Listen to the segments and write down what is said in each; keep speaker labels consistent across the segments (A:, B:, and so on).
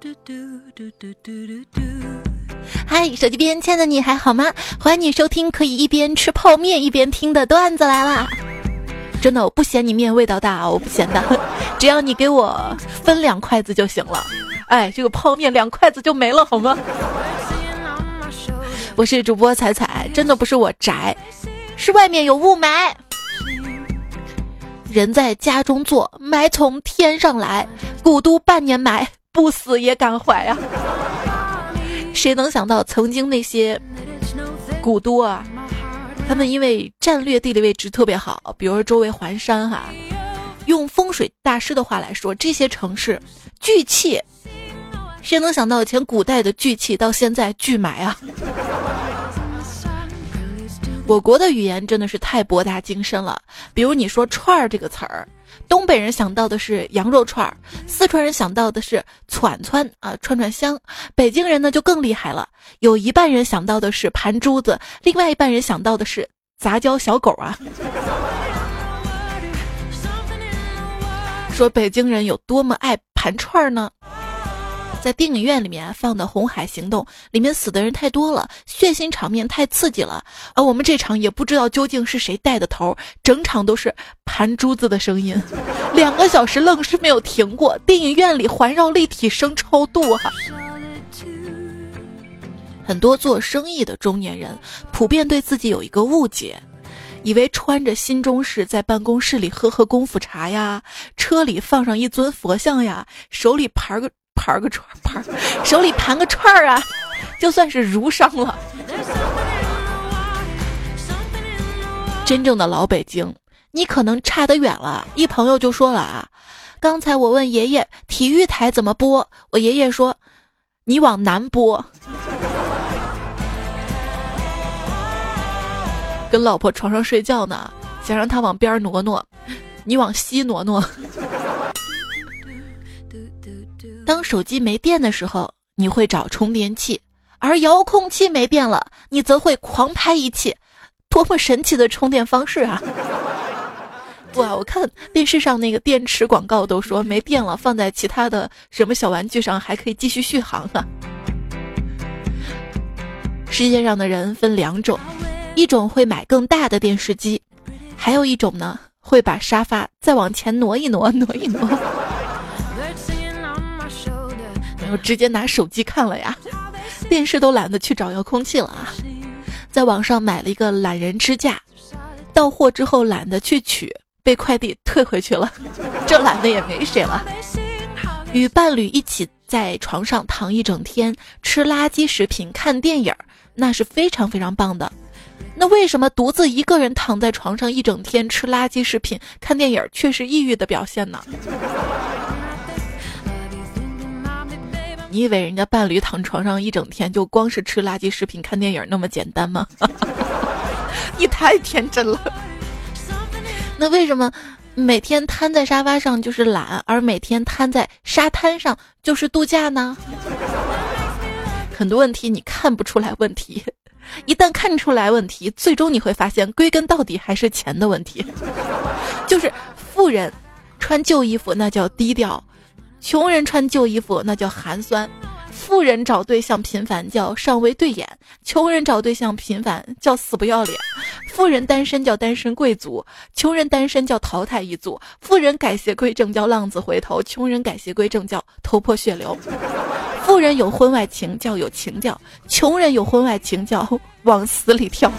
A: 嘟嘟嘟嘟嘟嘟嗨，手机边亲爱的你还好吗？欢迎你收听可以一边吃泡面一边听的段子来啦！真的，我不嫌你面味道大，我不嫌的，只要你给我分两筷子就行了。哎，这个泡面两筷子就没了，好吗？我是主播彩彩，真的不是我宅，是外面有雾霾。人在家中坐，霾从天上来，古都半年霾，不死也敢怀啊！谁能想到，曾经那些古都啊，他们因为战略地理位置特别好，比如说周围环山哈，用风水大师的话来说，这些城市聚气。谁能想到，以前古代的聚气到现在聚埋啊？我国的语言真的是太博大精深了。比如你说“串儿”这个词儿，东北人想到的是羊肉串儿，四川人想到的是串串啊，串串香。北京人呢就更厉害了，有一半人想到的是盘珠子，另外一半人想到的是杂交小狗啊。说北京人有多么爱盘串儿呢？在电影院里面放的《红海行动》里面死的人太多了，血腥场面太刺激了，而我们这场也不知道究竟是谁带的头，整场都是盘珠子的声音，两个小时愣是没有停过。电影院里环绕立体声超度哈。很多做生意的中年人普遍对自己有一个误解，以为穿着新中式在办公室里喝喝功夫茶呀，车里放上一尊佛像呀，手里盘个。盘个串盘，手里盘个串儿啊，就算是儒商了。真正的老北京，你可能差得远了。一朋友就说了啊，刚才我问爷爷体育台怎么播，我爷爷说你往南播。跟老婆床上睡觉呢，想让她往边挪挪，你往西挪挪。当手机没电的时候，你会找充电器；而遥控器没电了，你则会狂拍一气。多么神奇的充电方式啊！哇，我看电视上那个电池广告都说没电了，放在其他的什么小玩具上还可以继续续航啊。世界上的人分两种，一种会买更大的电视机，还有一种呢会把沙发再往前挪一挪，挪一挪。我直接拿手机看了呀，电视都懒得去找遥控器了啊，在网上买了一个懒人支架，到货之后懒得去取，被快递退回去了，这懒的也没谁了。与伴侣一起在床上躺一整天，吃垃圾食品看电影，那是非常非常棒的。那为什么独自一个人躺在床上一整天吃垃圾食品看电影却是抑郁的表现呢？你以为人家伴侣躺床上一整天就光是吃垃圾食品看电影那么简单吗？你太天真了。那为什么每天瘫在沙发上就是懒，而每天瘫在沙滩上就是度假呢？很多问题你看不出来问题，一旦看出来问题，最终你会发现归根到底还是钱的问题。就是富人穿旧衣服那叫低调。穷人穿旧衣服那叫寒酸，富人找对象频繁叫尚未对眼，穷人找对象频繁叫死不要脸。富人单身叫单身贵族，穷人单身叫淘汰一族。富人改邪归正叫浪子回头，穷人改邪归正叫头破血流。富人有婚外情叫有情调，穷人有婚外情叫往死里跳。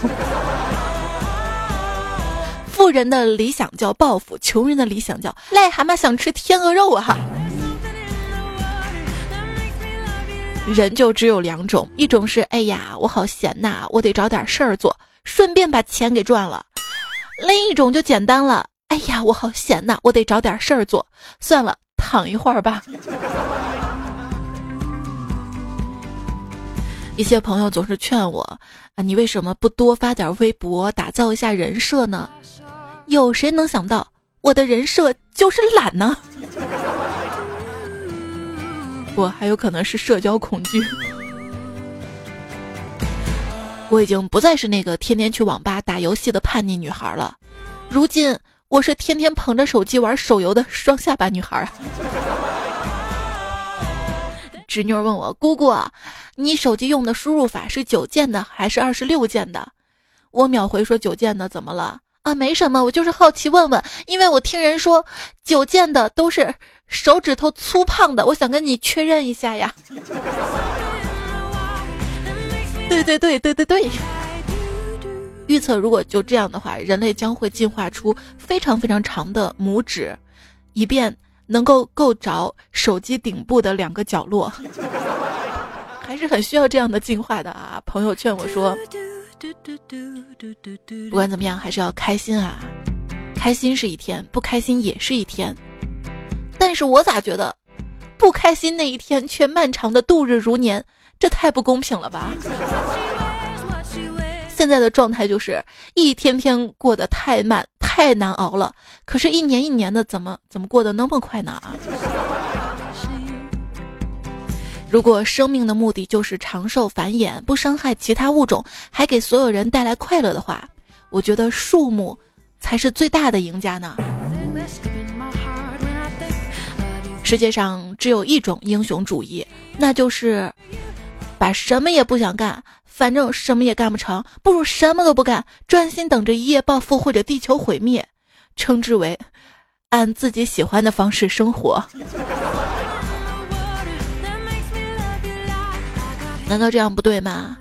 A: 富人的理想叫报复，穷人的理想叫癞蛤蟆想吃天鹅肉啊！人就只有两种，一种是哎呀，我好闲呐，我得找点事儿做，顺便把钱给赚了；另一种就简单了，哎呀，我好闲呐，我得找点事儿做，算了，躺一会儿吧。一些朋友总是劝我啊，你为什么不多发点微博，打造一下人设呢？有谁能想到，我的人设就是懒呢？不，还有可能是社交恐惧。我已经不再是那个天天去网吧打游戏的叛逆女孩了，如今我是天天捧着手机玩手游的双下巴女孩。侄女问我：“姑姑，你手机用的输入法是九键的还是二十六键的？”我秒回说：“九键的，怎么了？啊，没什么，我就是好奇问问，因为我听人说九键的都是手指头粗胖的，我想跟你确认一下呀。”对对对对对对。预测如果就这样的话，人类将会进化出非常非常长的拇指，以便能够够着手机顶部的两个角落，还是很需要这样的进化的啊！朋友劝我说，不管怎么样，还是要开心啊！开心是一天，不开心也是一天，但是我咋觉得，不开心那一天却漫长的度日如年，这太不公平了吧？现在的状态就是一天天过得太慢，太难熬了。可是，一年一年的，怎么怎么过得那么快呢？啊！如果生命的目的就是长寿繁衍，不伤害其他物种，还给所有人带来快乐的话，我觉得树木才是最大的赢家呢。世界上只有一种英雄主义，那就是把什么也不想干。反正什么也干不成，不如什么都不干，专心等着一夜暴富或者地球毁灭，称之为按自己喜欢的方式生活。难道这样不对吗？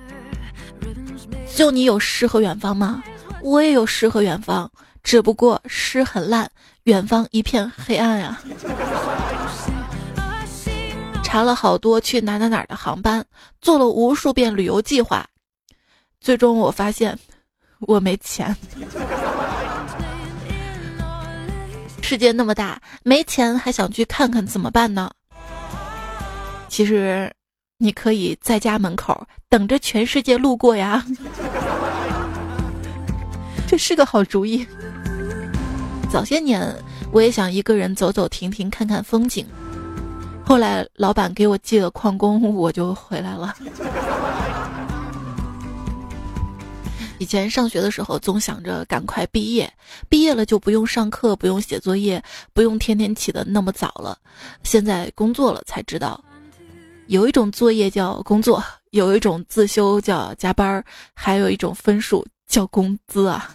A: 就你有诗和远方吗？我也有诗和远方，只不过诗很烂，远方一片黑暗呀。查了好多去哪哪哪的航班，做了无数遍旅游计划，最终我发现我没钱。世界那么大，没钱还想去看看怎么办呢？其实，你可以在家门口等着全世界路过呀，这是个好主意。早些年，我也想一个人走走停停，看看风景。后来老板给我寄了旷工，我就回来了。以前上学的时候，总想着赶快毕业，毕业了就不用上课，不用写作业，不用天天起得那么早了。现在工作了才知道，有一种作业叫工作，有一种自修叫加班，还有一种分数叫工资啊。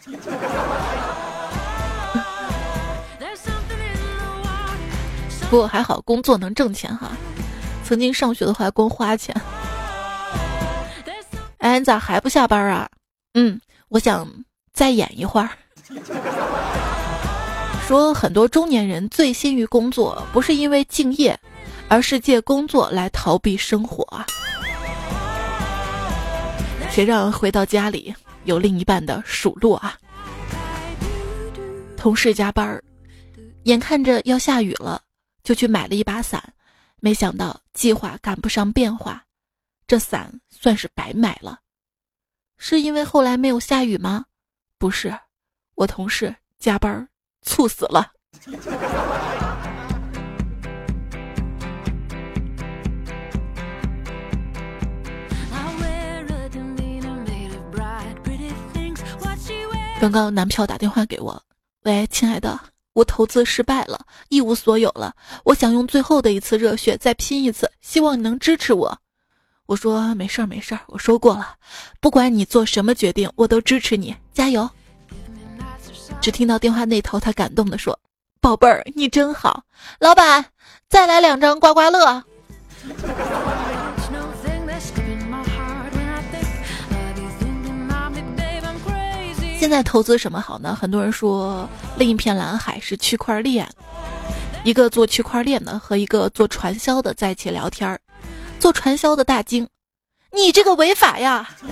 A: 不过还好，工作能挣钱哈。曾经上学的话，光花钱。哎，你咋还不下班啊？嗯，我想再演一会儿。说很多中年人醉心于工作，不是因为敬业，而是借工作来逃避生活啊。谁让回到家里有另一半的数落啊？同事加班，眼看着要下雨了。就去买了一把伞，没想到计划赶不上变化，这伞算是白买了。是因为后来没有下雨吗？不是，我同事加班猝死了。刚刚男票打电话给我，喂，亲爱的。我投资失败了，一无所有了。我想用最后的一次热血再拼一次，希望你能支持我。我说没事儿没事儿，我说过了，不管你做什么决定，我都支持你，加油。只听到电话那头他感动的说：“宝贝儿，你真好。”老板，再来两张刮刮乐。现在投资什么好呢？很多人说另一片蓝海是区块链，一个做区块链的和一个做传销的在一起聊天儿，做传销的大惊，你这个违法呀！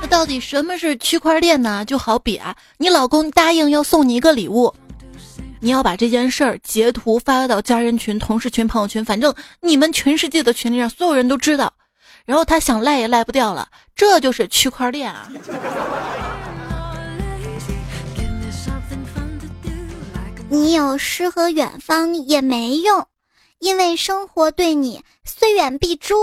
A: 那到底什么是区块链呢？就好比啊，你老公答应要送你一个礼物，你要把这件事儿截图发到家人群、同事群、朋友群，反正你们全世界的群里让所有人都知道。然后他想赖也赖不掉了，这就是区块链啊！
B: 你有诗和远方也没用，因为生活对你虽远必诛。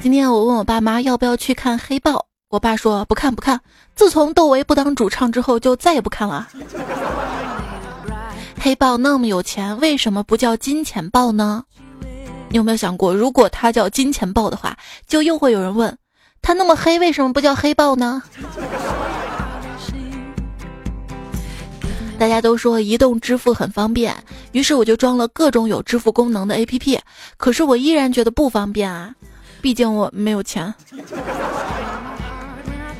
A: 今今天我问我爸妈要不要去看《黑豹》，我爸说不看不看。自从窦唯不当主唱之后，就再也不看了。黑豹那么有钱，为什么不叫金钱豹呢？你有没有想过，如果他叫金钱豹的话，就又会有人问他那么黑，为什么不叫黑豹呢？大家都说移动支付很方便，于是我就装了各种有支付功能的 APP，可是我依然觉得不方便啊，毕竟我没有钱。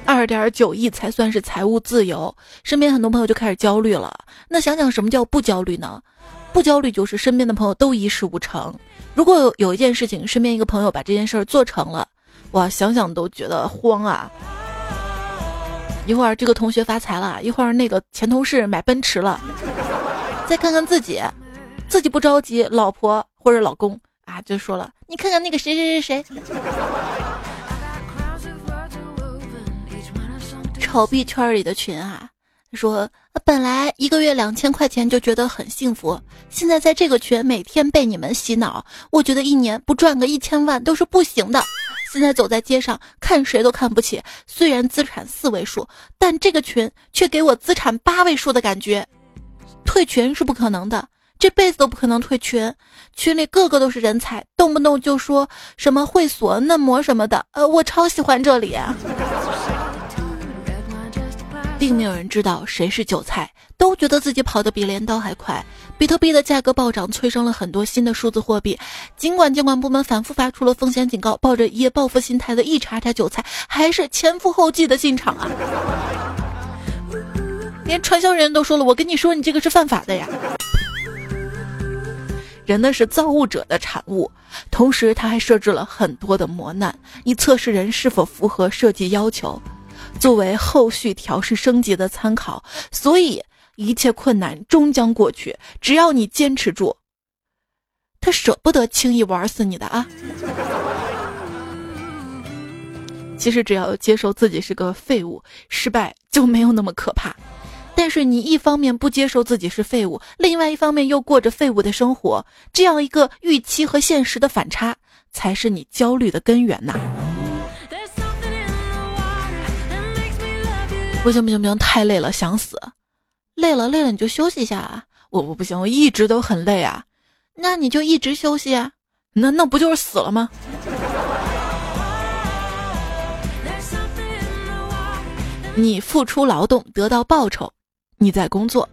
A: 二点九亿才算是财务自由，身边很多朋友就开始焦虑了。那想想什么叫不焦虑呢？不焦虑就是身边的朋友都一事无成。如果有有一件事情，身边一个朋友把这件事儿做成了，哇，想想都觉得慌啊！一会儿这个同学发财了，一会儿那个前同事买奔驰了，再看看自己，自己不着急，老婆或者老公啊就说了，你看看那个谁谁谁谁。炒币圈里的群啊，他说本来一个月两千块钱就觉得很幸福，现在在这个群每天被你们洗脑，我觉得一年不赚个一千万都是不行的。现在走在街上看谁都看不起，虽然资产四位数，但这个群却给我资产八位数的感觉。退群是不可能的，这辈子都不可能退群。群里个个都是人才，动不动就说什么会所、嫩模什么的，呃，我超喜欢这里。并没有人知道谁是韭菜，都觉得自己跑得比镰刀还快。比特币的价格暴涨，催生了很多新的数字货币。尽管监管部门反复发出了风险警告，抱着一夜暴富心态的一茬茬韭菜，还是前赴后继的进场啊！连传销人都说了：“我跟你说，你这个是犯法的呀！”人呢是造物者的产物，同时他还设置了很多的磨难，以测试人是否符合设计要求。作为后续调试升级的参考，所以一切困难终将过去，只要你坚持住，他舍不得轻易玩死你的啊！其实只要接受自己是个废物，失败就没有那么可怕。但是你一方面不接受自己是废物，另外一方面又过着废物的生活，这样一个预期和现实的反差，才是你焦虑的根源呐！不行不行不行，太累了，想死。累了累了，你就休息一下啊！我我不行，我一直都很累啊。那你就一直休息啊。那那不就是死了吗？你付出劳动得到报酬，你在工作；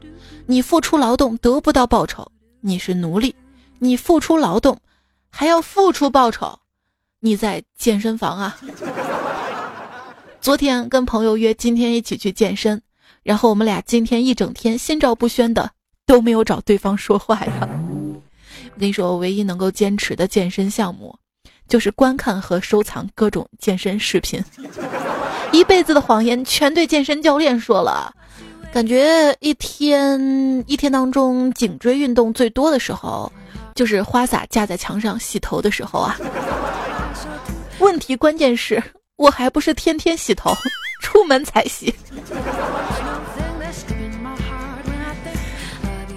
A: 你付出劳动得不到报酬，你是奴隶；你付出劳动还要付出报酬，你在健身房啊。昨天跟朋友约今天一起去健身，然后我们俩今天一整天心照不宣的都没有找对方说话呀。我跟你说，我唯一能够坚持的健身项目，就是观看和收藏各种健身视频。一辈子的谎言全对健身教练说了，感觉一天一天当中颈椎运动最多的时候，就是花洒架在墙上洗头的时候啊。问题关键是。我还不是天天洗头，出门才洗。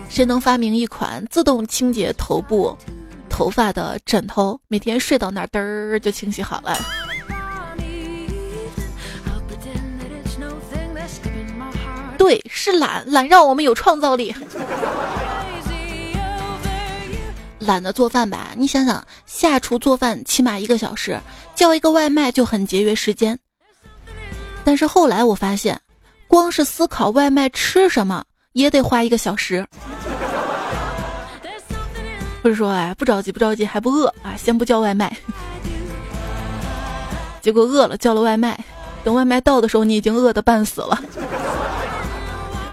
A: 谁能发明一款自动清洁头部、头发的枕头？每天睡到那儿，嘚儿就清洗好了。对，是懒，懒让我们有创造力。懒得做饭吧？你想想，下厨做饭起码一个小时，叫一个外卖就很节约时间。但是后来我发现，光是思考外卖吃什么也得花一个小时。不是说哎，不着急不着急还不饿啊？先不叫外卖，结果饿了叫了外卖，等外卖到的时候你已经饿得半死了。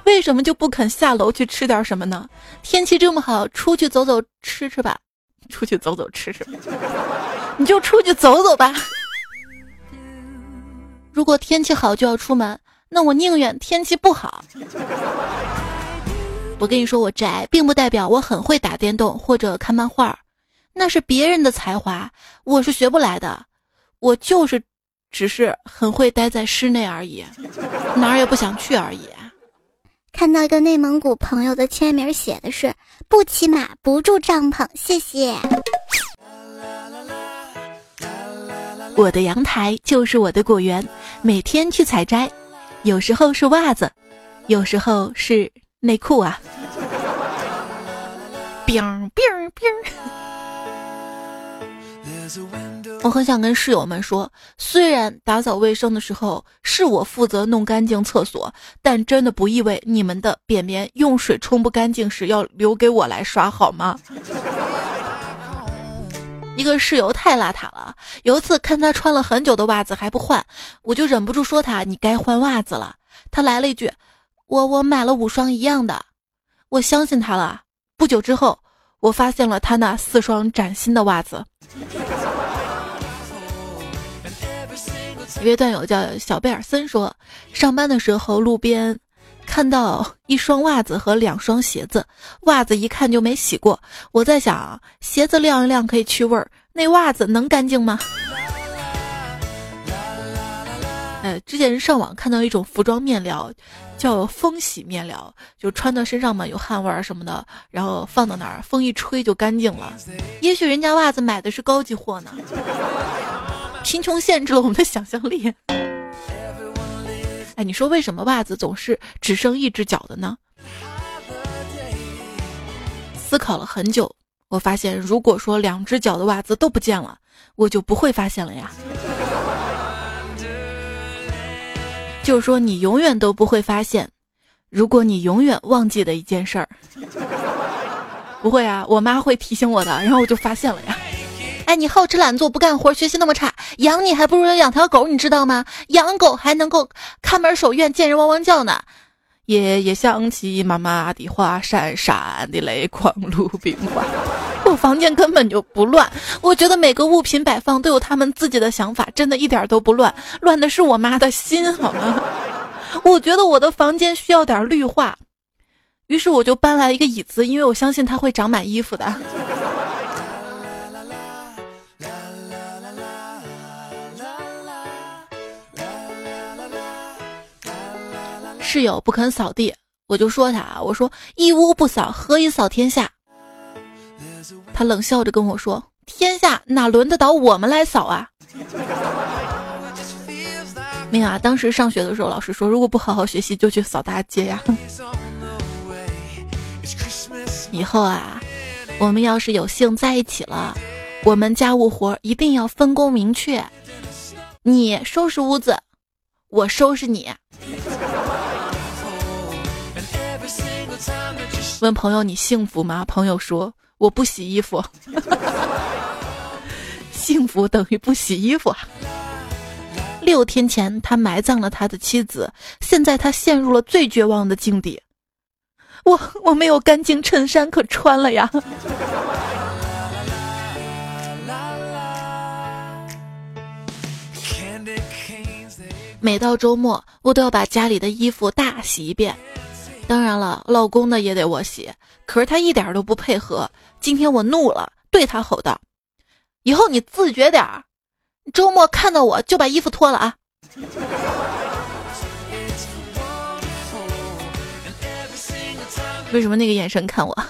A: 为什么就不肯下楼去吃点什么呢？天气这么好，出去走走吃吃吧，出去走走吃吃，你就出去走走吧。如果天气好就要出门，那我宁愿天气不好。我跟你说，我宅并不代表我很会打电动或者看漫画，那是别人的才华，我是学不来的。我就是，只是很会待在室内而已，哪儿也不想去而已。
B: 看到一个内蒙古朋友的签名，写的是“不骑马，不住帐篷”，谢谢。
A: 我的阳台就是我的果园，每天去采摘，有时候是袜子，有时候是内裤啊。冰冰冰。我很想跟室友们说，虽然打扫卫生的时候是我负责弄干净厕所，但真的不意味你们的便便用水冲不干净时要留给我来刷，好吗？一个室友太邋遢了，有一次看他穿了很久的袜子还不换，我就忍不住说他：“你该换袜子了。”他来了一句：“我我买了五双一样的。”我相信他了。不久之后，我发现了他那四双崭新的袜子。一位段友叫小贝尔森说，上班的时候路边看到一双袜子和两双鞋子，袜子一看就没洗过。我在想，鞋子晾一晾可以去味儿，那袜子能干净吗？呃，之前上网看到一种服装面料，叫风洗面料，就穿到身上嘛有汗味儿什么的，然后放到那儿，风一吹就干净了。也许人家袜子买的是高级货呢。贫穷限制了我们的想象力。哎，你说为什么袜子总是只剩一只脚的呢？思考了很久，我发现，如果说两只脚的袜子都不见了，我就不会发现了呀。就是说，你永远都不会发现，如果你永远忘记的一件事儿。不会啊，我妈会提醒我的，然后我就发现了呀。哎，你好吃懒做不干活，学习那么差，养你还不如养条狗，你知道吗？养狗还能够看门守院，见人汪汪叫呢。夜夜想起妈妈的话，闪闪的泪光如冰花。我房间根本就不乱，我觉得每个物品摆放都有他们自己的想法，真的一点都不乱，乱的是我妈的心，好吗？我觉得我的房间需要点绿化，于是我就搬来一个椅子，因为我相信它会长满衣服的。室友不肯扫地，我就说他啊，我说一屋不扫，何以扫天下？他冷笑着跟我说：“天下哪轮得到我们来扫啊？”没有啊，当时上学的时候，老师说，如果不好好学习，就去扫大街呀。以后啊，我们要是有幸在一起了，我们家务活一定要分工明确，你收拾屋子，我收拾你。问朋友你幸福吗？朋友说我不洗衣服。幸福等于不洗衣服！六天前他埋葬了他的妻子，现在他陷入了最绝望的境地。我我没有干净衬衫可穿了呀！每到周末，我都要把家里的衣服大洗一遍。当然了，老公的也得我洗，可是他一点都不配合。今天我怒了，对他吼道：“以后你自觉点儿，周末看到我就把衣服脱了啊！”为什么那个眼神看我？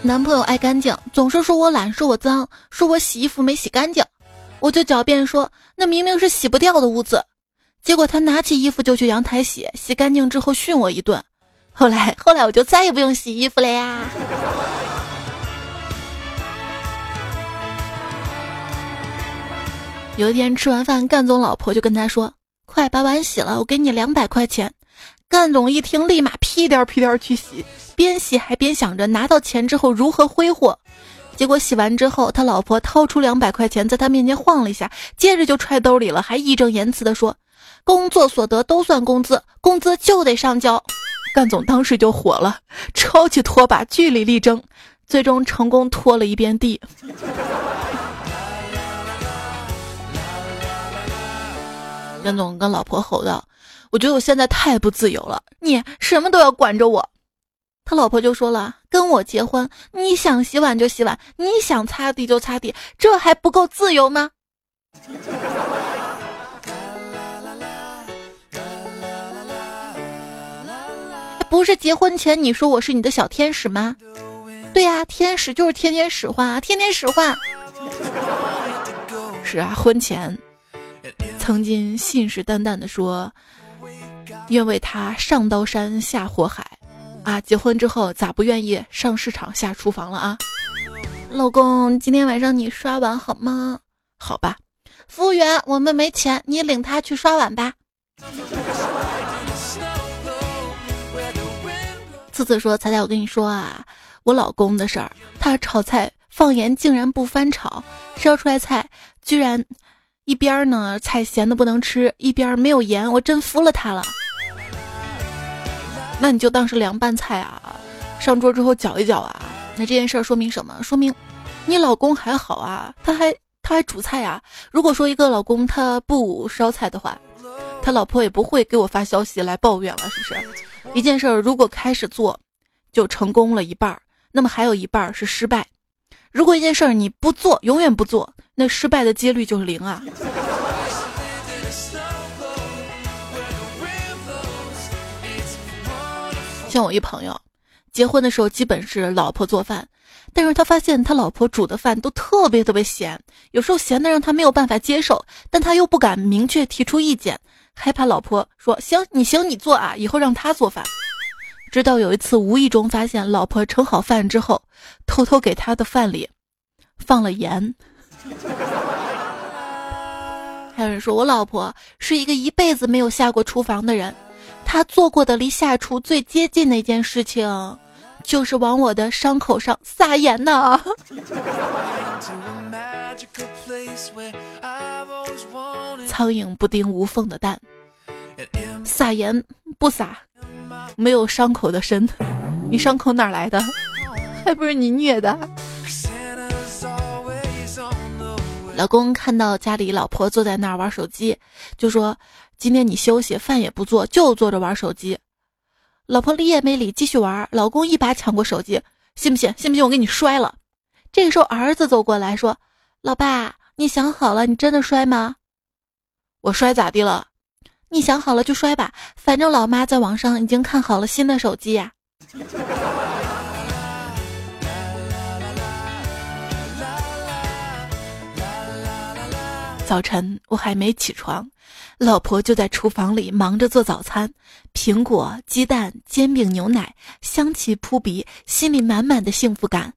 A: 男朋友爱干净，总是说我懒，说我脏，说我洗衣服没洗干净。我就狡辩说，那明明是洗不掉的污渍，结果他拿起衣服就去阳台洗，洗干净之后训我一顿。后来，后来我就再也不用洗衣服了呀。有一天吃完饭，干总老婆就跟他说：“快把碗洗了，我给你两百块钱。”干总一听，立马屁颠屁颠去洗，边洗还边想着拿到钱之后如何挥霍。结果洗完之后，他老婆掏出两百块钱，在他面前晃了一下，接着就揣兜里了，还义正言辞地说：“工作所得都算工资，工资就得上交。”干总当时就火了，抄起拖把据理力争，最终成功拖了一遍地。干总跟老婆吼道：“我觉得我现在太不自由了，你什么都要管着我。”他老婆就说了：“跟我结婚，你想洗碗就洗碗，你想擦地就擦地，这还不够自由吗？”不是结婚前你说我是你的小天使吗？对呀，天使就是天天使唤啊，天天使唤。是啊，婚前曾经信誓旦旦的说，愿为他上刀山下火海，啊，结婚之后咋不愿意上市场下厨房了啊？老公，今天晚上你刷碗好吗？好吧。服务员，我们没钱，你领他去刷碗吧。次次说：“彩彩，我跟你说啊，我老公的事儿，他炒菜放盐竟然不翻炒，烧出来菜居然一边呢菜咸的不能吃，一边没有盐，我真服了他了。那你就当是凉拌菜啊，上桌之后搅一搅啊。那这件事儿说明什么？说明你老公还好啊，他还他还煮菜啊。如果说一个老公他不烧菜的话，他老婆也不会给我发消息来抱怨了，是不是？”一件事儿如果开始做，就成功了一半儿，那么还有一半儿是失败。如果一件事儿你不做，永远不做，那失败的几率就是零啊。像我一朋友，结婚的时候基本是老婆做饭，但是他发现他老婆煮的饭都特别特别咸，有时候咸的让他没有办法接受，但他又不敢明确提出意见。害怕老婆说行你行你做啊，以后让他做饭。直到有一次无意中发现老婆盛好饭之后，偷偷给他的饭里放了盐。还有人说我老婆是一个一辈子没有下过厨房的人，她做过的离下厨最接近的一件事情，就是往我的伤口上撒盐呢。苍蝇不叮无缝的蛋，撒盐不撒，没有伤口的深。你伤口哪来的？还不是你虐的。老公看到家里老婆坐在那儿玩手机，就说：“今天你休息，饭也不做，就坐着玩手机。”老婆理也没理，继续玩。老公一把抢过手机，信不信？信不信我给你摔了？这个时候儿子走过来说：“老爸。”你想好了，你真的摔吗？我摔咋地了？你想好了就摔吧，反正老妈在网上已经看好了新的手机呀。早晨我还没起床，老婆就在厨房里忙着做早餐，苹果、鸡蛋、煎饼、牛奶，香气扑鼻，心里满满的幸福感。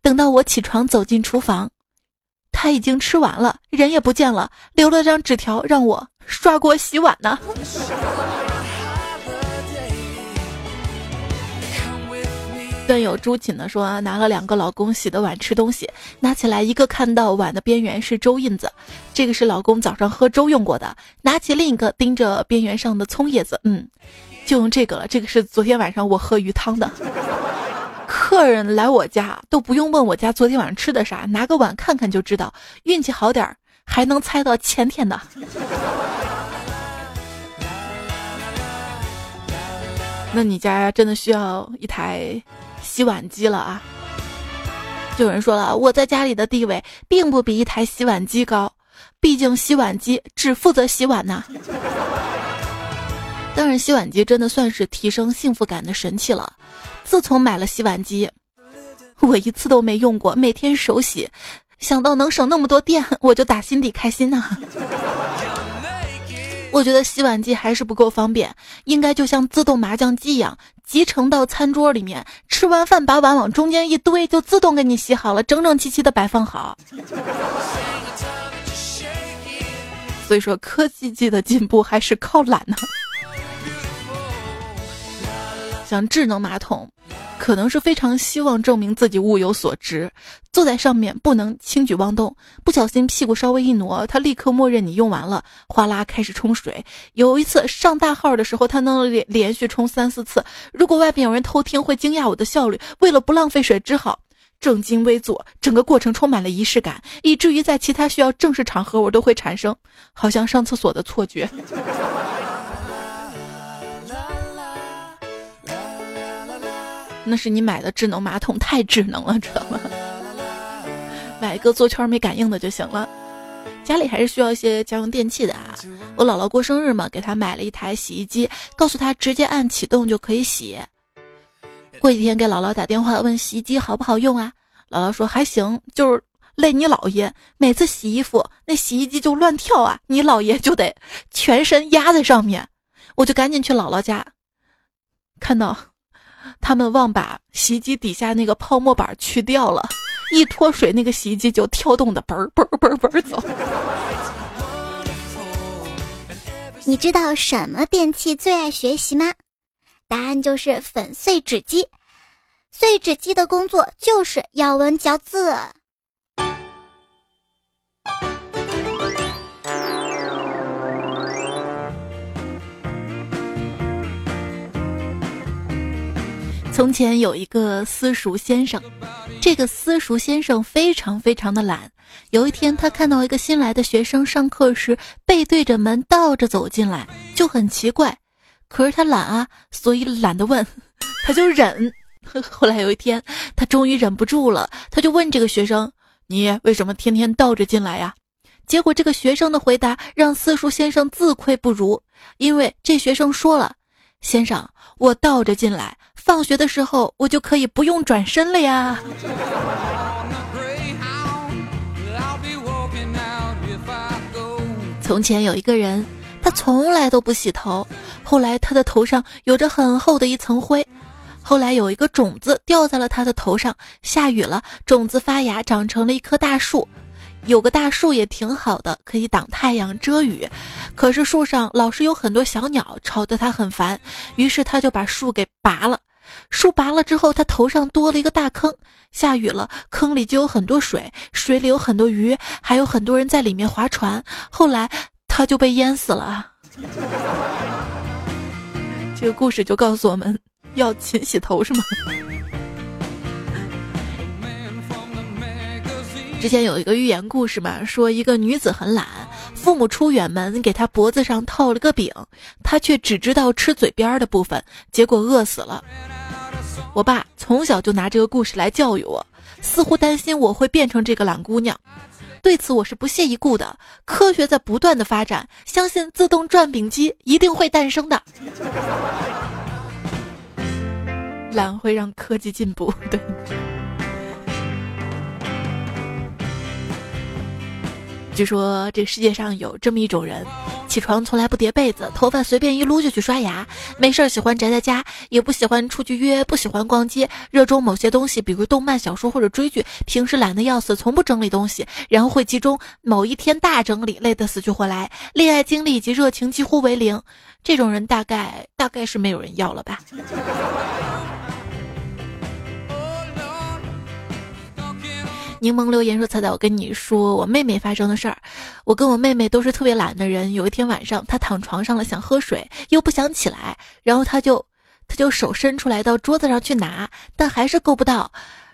A: 等到我起床走进厨房。他已经吃完了，人也不见了，留了张纸条让我刷锅洗碗呢。段友朱锦呢说，拿了两个老公洗的碗吃东西，拿起来一个看到碗的边缘是粥印子，这个是老公早上喝粥用过的；拿起另一个盯着边缘上的葱叶子，嗯，就用这个了，这个是昨天晚上我喝鱼汤的。客人来我家都不用问我家昨天晚上吃的啥，拿个碗看看就知道。运气好点儿还能猜到前天的。那你家真的需要一台洗碗机了啊？有人说了，我在家里的地位并不比一台洗碗机高，毕竟洗碗机只负责洗碗呐。当然，洗碗机真的算是提升幸福感的神器了。自从买了洗碗机，我一次都没用过，每天手洗，想到能省那么多电，我就打心底开心呐。我觉得洗碗机还是不够方便，应该就像自动麻将机一样，集成到餐桌里面，吃完饭把碗往中间一堆，就自动给你洗好了，整整齐齐的摆放好。所以说，科技技的进步还是靠懒呢。像智能马桶，可能是非常希望证明自己物有所值，坐在上面不能轻举妄动，不小心屁股稍微一挪，它立刻默认你用完了，哗啦开始冲水。有一次上大号的时候，它能连连续冲三四次。如果外边有人偷听，会惊讶我的效率。为了不浪费水，只好正襟危坐，整个过程充满了仪式感，以至于在其他需要正式场合，我都会产生好像上厕所的错觉。那是你买的智能马桶太智能了，知道吗？买一个坐圈没感应的就行了。家里还是需要一些家用电器的啊。我姥姥过生日嘛，给她买了一台洗衣机，告诉她直接按启动就可以洗。过几天给姥姥打电话问洗衣机好不好用啊？姥姥说还行，就是累你姥爷，每次洗衣服那洗衣机就乱跳啊，你姥爷就得全身压在上面。我就赶紧去姥姥家，看到他们忘把洗衣机底下那个泡沫板去掉了，一脱水那个洗衣机就跳动的嘣嘣嘣嘣走。
B: 你知道什么电器最爱学习吗？答案就是粉碎纸机。碎纸机的工作就是咬文嚼字。
A: 从前有一个私塾先生，这个私塾先生非常非常的懒。有一天，他看到一个新来的学生上课时背对着门倒着走进来，就很奇怪。可是他懒啊，所以懒得问，他就忍。后来有一天，他终于忍不住了，他就问这个学生：“你为什么天天倒着进来呀？”结果这个学生的回答让私塾先生自愧不如，因为这学生说了：“先生，我倒着进来，放学的时候我就可以不用转身了呀。”从前有一个人，他从来都不洗头。后来他的头上有着很厚的一层灰。后来有一个种子掉在了他的头上，下雨了，种子发芽长成了一棵大树。有个大树也挺好的，可以挡太阳遮雨。可是树上老是有很多小鸟，吵得他很烦。于是他就把树给拔了。树拔了之后，他头上多了一个大坑。下雨了，坑里就有很多水，水里有很多鱼，还有很多人在里面划船。后来他就被淹死了。这个故事就告诉我们要勤洗头，是吗？之前有一个寓言故事嘛，说一个女子很懒，父母出远门给她脖子上套了个饼，她却只知道吃嘴边的部分，结果饿死了。我爸从小就拿这个故事来教育我，似乎担心我会变成这个懒姑娘。对此我是不屑一顾的。科学在不断的发展，相信自动转饼机一定会诞生的。懒会让科技进步，对。据说这个世界上有这么一种人，起床从来不叠被子，头发随便一撸就去刷牙，没事儿喜欢宅在家，也不喜欢出去约，不喜欢逛街，热衷某些东西，比如动漫、小说或者追剧。平时懒得要死，从不整理东西，然后会集中某一天大整理，累得死去活来。恋爱经历以及热情几乎为零，这种人大概大概是没有人要了吧。柠檬留言说：“彩彩，我跟你说，我妹妹发生的事儿。我跟我妹妹都是特别懒的人。有一天晚上，她躺床上了，想喝水，又不想起来，然后她就，她就手伸出来到桌子上去拿，但还是够不到。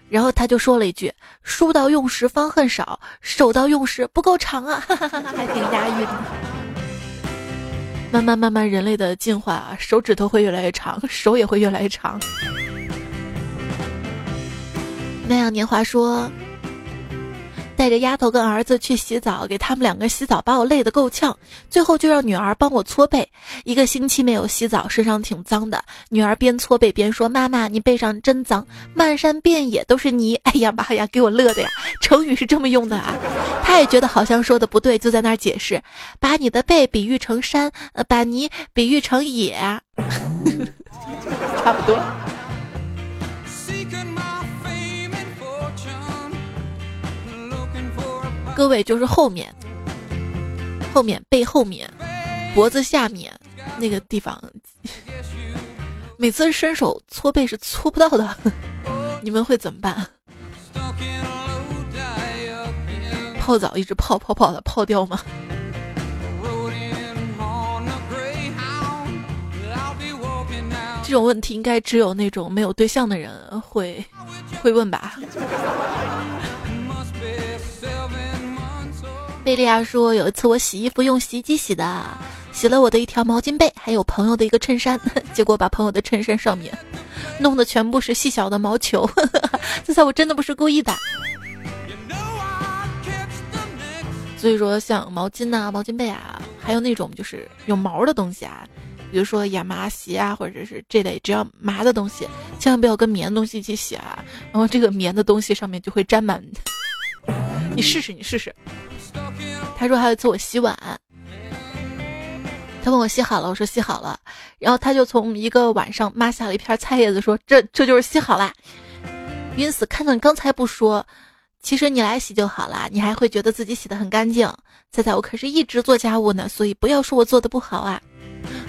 A: 然后她就说了一句：‘书到用时方恨少，手到用时不够长啊！’还挺押韵。慢慢慢慢，人类的进化，手指头会越来越长，手也会越来越长。那样年华说。”带着丫头跟儿子去洗澡，给他们两个洗澡，把我累得够呛。最后就让女儿帮我搓背，一个星期没有洗澡，身上挺脏的。女儿边搓背边说：“妈妈，你背上真脏，漫山遍野都是泥。”哎呀妈呀，给我乐的呀！成语是这么用的啊？他也觉得好像说的不对，就在那儿解释：“把你的背比喻成山，呃，把泥比喻成野。”差不多。各位就是后面，后面背后面，脖子下面那个地方，每次伸手搓背是搓不到的，你们会怎么办？泡澡一直泡泡泡的泡掉吗？这种问题应该只有那种没有对象的人会会问吧。贝利亚说：“有一次我洗衣服用洗衣机洗的，洗了我的一条毛巾被，还有朋友的一个衬衫，结果把朋友的衬衫上面弄的全部是细小的毛球。这次我真的不是故意的。所以说，像毛巾呐、毛巾被啊，还有那种就是有毛的东西啊，比如说亚麻席啊，或者是这类只要麻的东西，千万不要跟棉的东西一起洗啊，然后这个棉的东西上面就会沾满。你试试，你试试。他说还有一次我洗碗，他问我洗好了，我说洗好了，然后他就从一个碗上抹下了一片菜叶子，说这这就是洗好啦。晕死！看到你刚才不说，其实你来洗就好了，你还会觉得自己洗的很干净。猜猜我可是一直做家务呢，所以不要说我做的不好啊。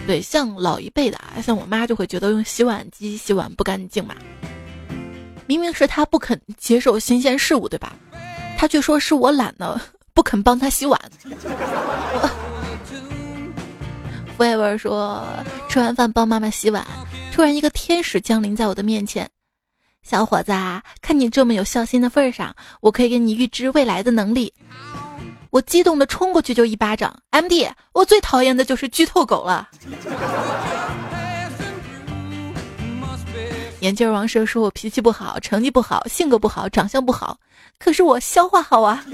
A: 对，像老一辈的啊，像我妈就会觉得用洗碗机洗碗不干净嘛。明明是她不肯接受新鲜事物，对吧？她却说是我懒呢，不肯帮他洗碗。福爱文说，吃完饭帮妈妈洗碗，突然一个天使降临在我的面前。小伙子，看你这么有孝心的份上，我可以给你预知未来的能力。我激动的冲过去就一巴掌。M D，我最讨厌的就是剧透狗了。眼镜王蛇说我脾气不好，成绩不好，性格不好，长相不好，可是我消化好啊。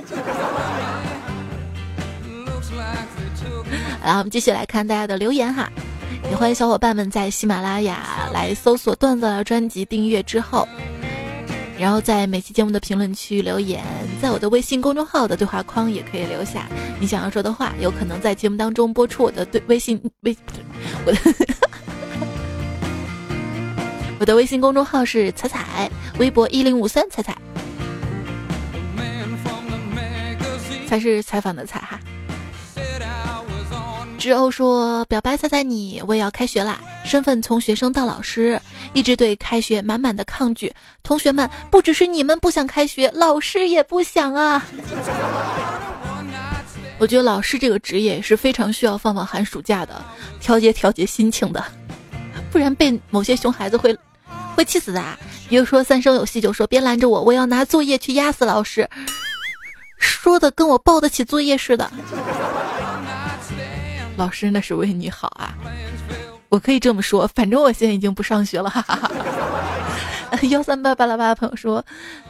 A: 来，我们继续来看大家的留言哈。也欢迎小伙伴们在喜马拉雅来搜索“段子”专辑订阅之后，然后在每期节目的评论区留言，在我的微信公众号的对话框也可以留下你想要说的话，有可能在节目当中播出我的对微信微我的我的微信公众号是彩彩，微博一零五三彩彩，才是采访的采哈。之后说：“表白猜猜你，我也要开学啦！身份从学生到老师，一直对开学满满的抗拒。同学们，不只是你们不想开学，老师也不想啊！我觉得老师这个职业是非常需要放放寒暑假的，调节调节心情的，不然被某些熊孩子会会气死的。比如说三生有戏就说别拦着我，我要拿作业去压死老师，说的跟我报得起作业似的。”老师那是为你好啊，我可以这么说，反正我现在已经不上学了。哈哈哈。幺三八八拉八的朋友说，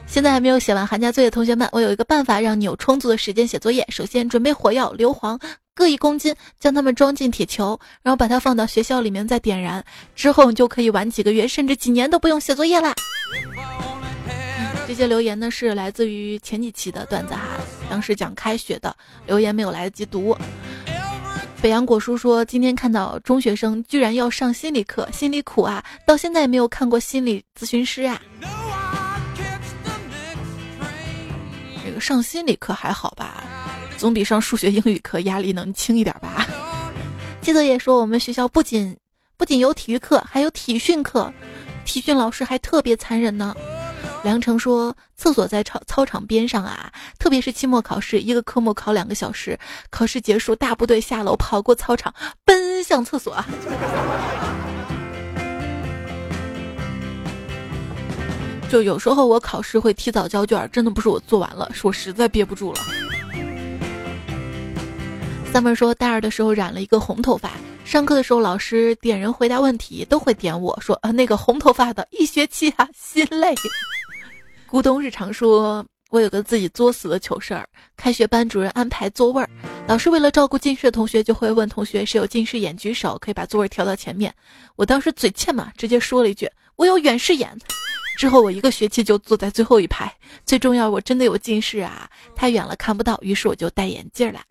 A: 现在还没有写完寒假作业，同学们，我有一个办法让你有充足的时间写作业。首先准备火药、硫磺各一公斤，将它们装进铁球，然后把它放到学校里面再点燃，之后你就可以玩几个月甚至几年都不用写作业啦。这些留言呢是来自于前几期的段子哈，当时讲开学的留言没有来得及读。北洋果叔说：“今天看到中学生居然要上心理课，心里苦啊！到现在也没有看过心理咨询师啊。这个上心理课还好吧，总比上数学、英语课压力能轻一点吧。”记得也说，我们学校不仅不仅有体育课，还有体训课，体训老师还特别残忍呢。梁成说：“厕所在操操场边上啊，特别是期末考试，一个科目考两个小时，考试结束，大部队下楼跑过操场，奔向厕所。就有时候我考试会提早交卷，真的不是我做完了，是我实在憋不住了。”三妹说：“大二的时候染了一个红头发，上课的时候老师点人回答问题，都会点我说啊，那个红头发的，一学期啊，心累。”咕咚日常说：“我有个自己作死的糗事儿。开学班主任安排座位儿，老师为了照顾近视的同学，就会问同学谁有近视眼举手，可以把座位调到前面。我当时嘴欠嘛，直接说了一句我有远视眼。之后我一个学期就坐在最后一排。最重要，我真的有近视啊，太远了看不到，于是我就戴眼镜了。”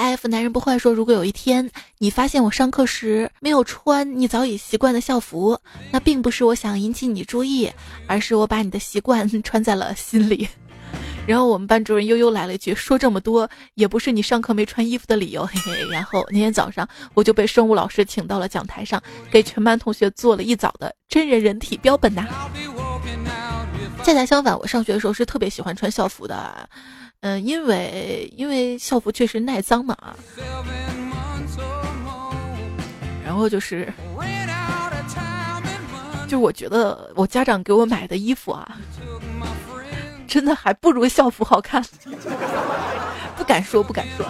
A: F 男人不坏说：“如果有一天你发现我上课时没有穿你早已习惯的校服，那并不是我想引起你注意，而是我把你的习惯 穿在了心里。”然后我们班主任悠悠来了一句：“说这么多也不是你上课没穿衣服的理由。”嘿嘿。然后那天早上我就被生物老师请到了讲台上，给全班同学做了一早的真人人体标本呐。恰恰相反，我上学的时候是特别喜欢穿校服的。嗯，因为因为校服确实耐脏嘛，然后就是，就我觉得我家长给我买的衣服啊，真的还不如校服好看，不敢说不敢说，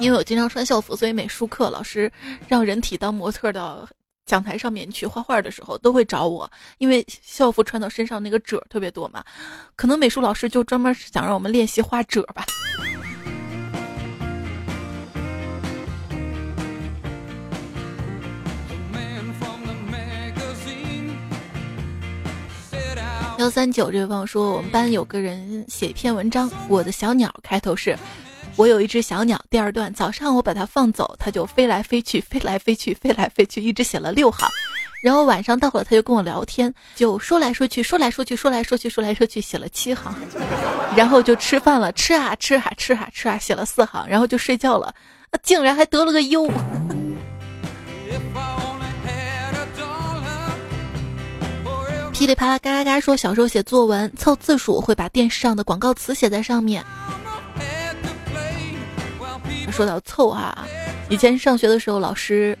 A: 因为我经常穿校服，所以美术课老师让人体当模特的。讲台上面去画画的时候都会找我因为校服穿到身上那个褶特别多嘛可能美术老师就专门是想让我们练习画褶吧。幺三九这位朋友说我们班有个人写一篇文章我的小鸟开头是我有一只小鸟。第二段，早上我把它放走，它就飞来飞去，飞来飞去，飞来飞去，一直写了六行。然后晚上到了，他就跟我聊天，就说来说去，说来说去，说来说去，说来说去，写了七行。然后就吃饭了，吃啊吃啊吃啊吃啊，写了四行，然后就睡觉了，竟然还得了个优。噼里啪啦嘎嘎嘎说，小时候写作文凑字数，会把电视上的广告词写在上面。说到凑哈，以前上学的时候，老师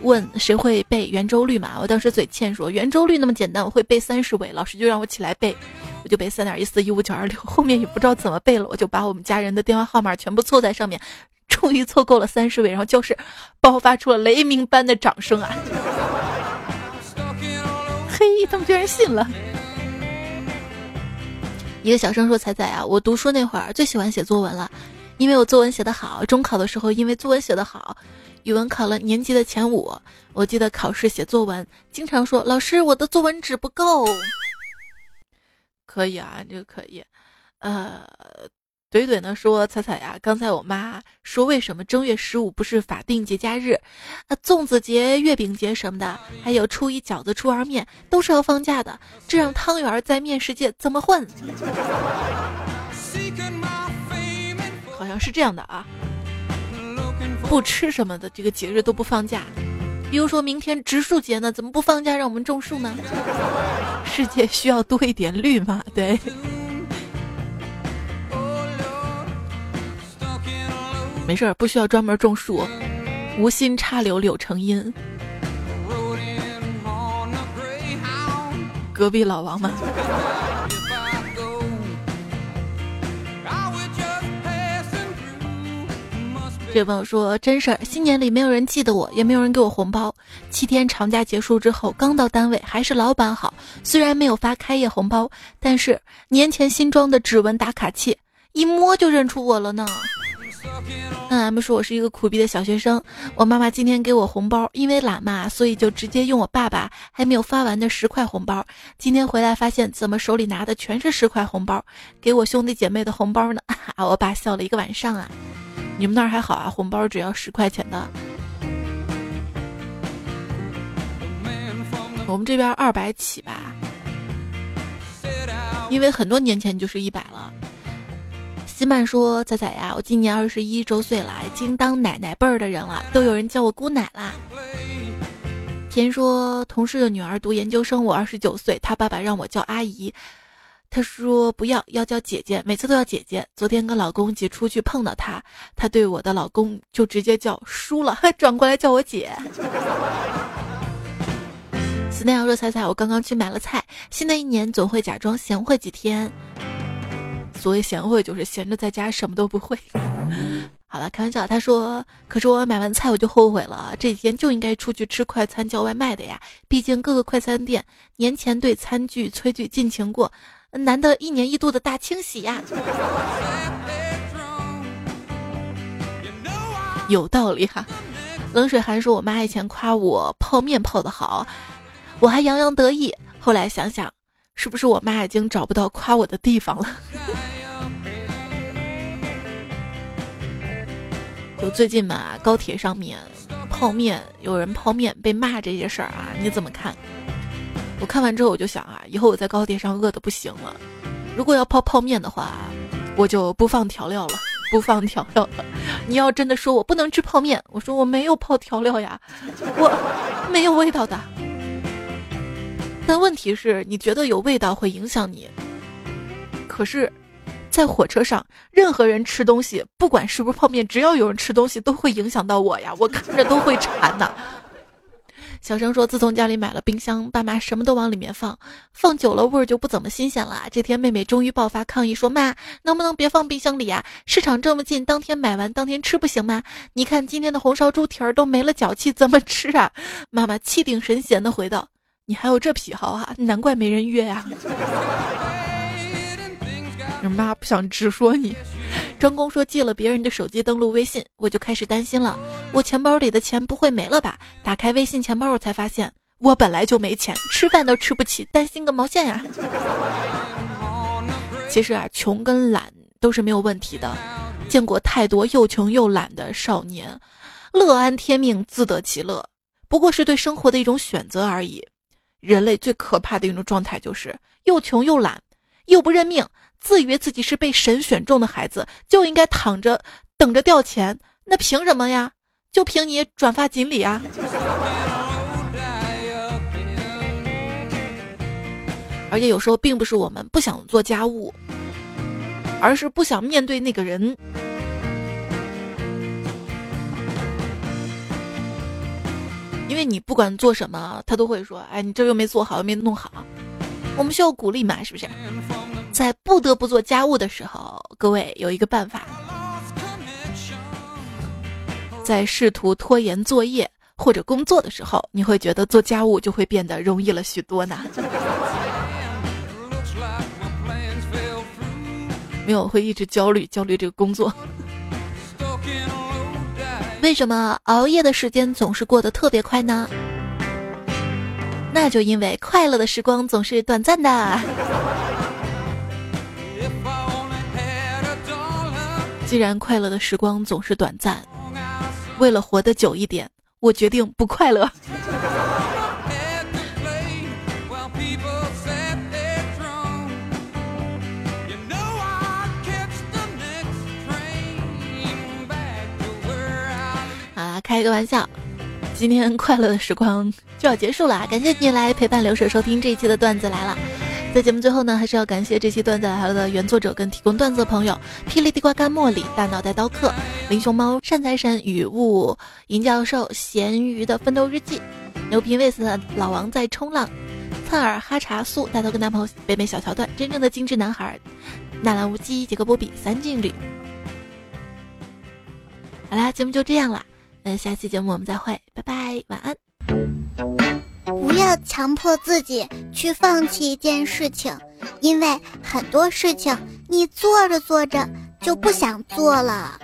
A: 问谁会背圆周率嘛？我当时嘴欠说圆周率那么简单，我会背三十位。老师就让我起来背，我就背三点一四一五九二六。后面也不知道怎么背了，我就把我们家人的电话号码全部凑在上面，终于凑够了三十位，然后教室爆发出了雷鸣般的掌声啊！嘿，他们居然信了！一个小声说：“彩彩啊，我读书那会儿最喜欢写作文了，因为我作文写得好。中考的时候，因为作文写得好，语文考了年级的前五。我记得考试写作文，经常说老师，我的作文纸不够。可以啊，这个可以，呃。”怼怼呢说：“彩彩呀，刚才我妈说，为什么正月十五不是法定节假日？啊，粽子节、月饼节什么的，还有初一饺子、初二面，都是要放假的。这让汤圆在面世界怎么混？是这样的啊，不吃什么的这个节日都不放假。比如说明天植树节呢，怎么不放假让我们种树呢？世界需要多一点绿嘛？对。”没事儿，不需要专门种树，无心插柳柳成荫。隔壁老王吗？这朋友说真事儿，新年里没有人记得我，也没有人给我红包。七天长假结束之后，刚到单位，还是老板好，虽然没有发开业红包，但是年前新装的指纹打卡器，一摸就认出我了呢。那 M 说我是一个苦逼的小学生，我妈妈今天给我红包，因为懒嘛，所以就直接用我爸爸还没有发完的十块红包。今天回来发现怎么手里拿的全是十块红包，给我兄弟姐妹的红包呢？啊，我爸笑了一个晚上啊。你们那儿还好啊，红包只要十块钱的。我们这边二百起吧，因为很多年前就是一百了。西曼说：“仔仔呀，我今年二十一周岁了，已经当奶奶辈儿的人了，都有人叫我姑奶啦。”田说：“同事的女儿读研究生，我二十九岁，她爸爸让我叫阿姨，他说不要，要叫姐姐，每次都要姐姐。昨天跟老公一起出去碰到她，她对我的老公就直接叫叔了，还 转过来叫我姐。”思念说：“彩彩，我刚刚去买了菜，新的一年总会假装贤惠几天。”所谓贤惠，就是闲着在家什么都不会。好了，开玩笑。他说：“可是我买完菜我就后悔了，这几天就应该出去吃快餐叫外卖的呀。毕竟各个快餐店年前对餐具炊具进行过，难得一年一度的大清洗呀。”有道理哈。冷水寒说：“我妈以前夸我泡面泡的好，我还洋洋得意。后来想想，是不是我妈已经找不到夸我的地方了？” 就最近嘛，高铁上面泡面，有人泡面被骂这些事儿啊，你怎么看？我看完之后我就想啊，以后我在高铁上饿的不行了，如果要泡泡面的话，我就不放调料了，不放调料了。你要真的说我不能吃泡面，我说我没有泡调料呀，我没有味道的。但问题是，你觉得有味道会影响你，可是。在火车上，任何人吃东西，不管是不是泡面，只要有人吃东西，都会影响到我呀，我看着都会馋呐。小生说，自从家里买了冰箱，爸妈什么都往里面放，放久了味儿就不怎么新鲜了。这天妹妹终于爆发抗议说：“妈，能不能别放冰箱里呀？市场这么近，当天买完当天吃不行吗？你看今天的红烧猪蹄儿都没了脚气，怎么吃啊？”妈妈气定神闲的回道：“你还有这癖好啊？难怪没人约呀。”你妈不想直说你。张工说借了别人的手机登录微信，我就开始担心了。我钱包里的钱不会没了吧？打开微信钱包，我才发现我本来就没钱，吃饭都吃不起，担心个毛线呀！其实啊，穷跟懒都是没有问题的。见过太多又穷又懒的少年，乐安天命，自得其乐，不过是对生活的一种选择而已。人类最可怕的一种状态就是又穷又懒，又不认命，自以为自己是被神选中的孩子，就应该躺着等着掉钱。那凭什么呀？就凭你转发锦鲤啊！而且有时候并不是我们不想做家务，而是不想面对那个人。因为你不管做什么，他都会说：“哎，你这又没做好，又没弄好。”我们需要鼓励嘛，是不是？在不得不做家务的时候，各位有一个办法，在试图拖延作业或者工作的时候，你会觉得做家务就会变得容易了许多呢。没有，会一直焦虑，焦虑这个工作。为什么熬夜的时间总是过得特别快呢？那就因为快乐的时光总是短暂的。既然快乐的时光总是短暂，为了活得久一点，我决定不快乐。啊开个玩笑，今天快乐的时光就要结束了，感谢你来陪伴流水收听这一期的段子来了。在节目最后呢，还是要感谢这期段子来了的原作者跟提供段子的朋友：霹雳地瓜干茉莉、大脑袋刀客、林熊猫、善财神、雨雾、银教授、咸鱼的奋斗日记、牛皮卫斯的老王在冲浪、灿尔哈茶素、大头跟男朋友北北小桥段、真正的精致男孩、纳兰无羁、杰克波比、三劲旅。好啦，节目就这样了。那下期节目我们再会，拜拜，晚安。
B: 不要强迫自己去放弃一件事情，因为很多事情你做着做着就不想做了。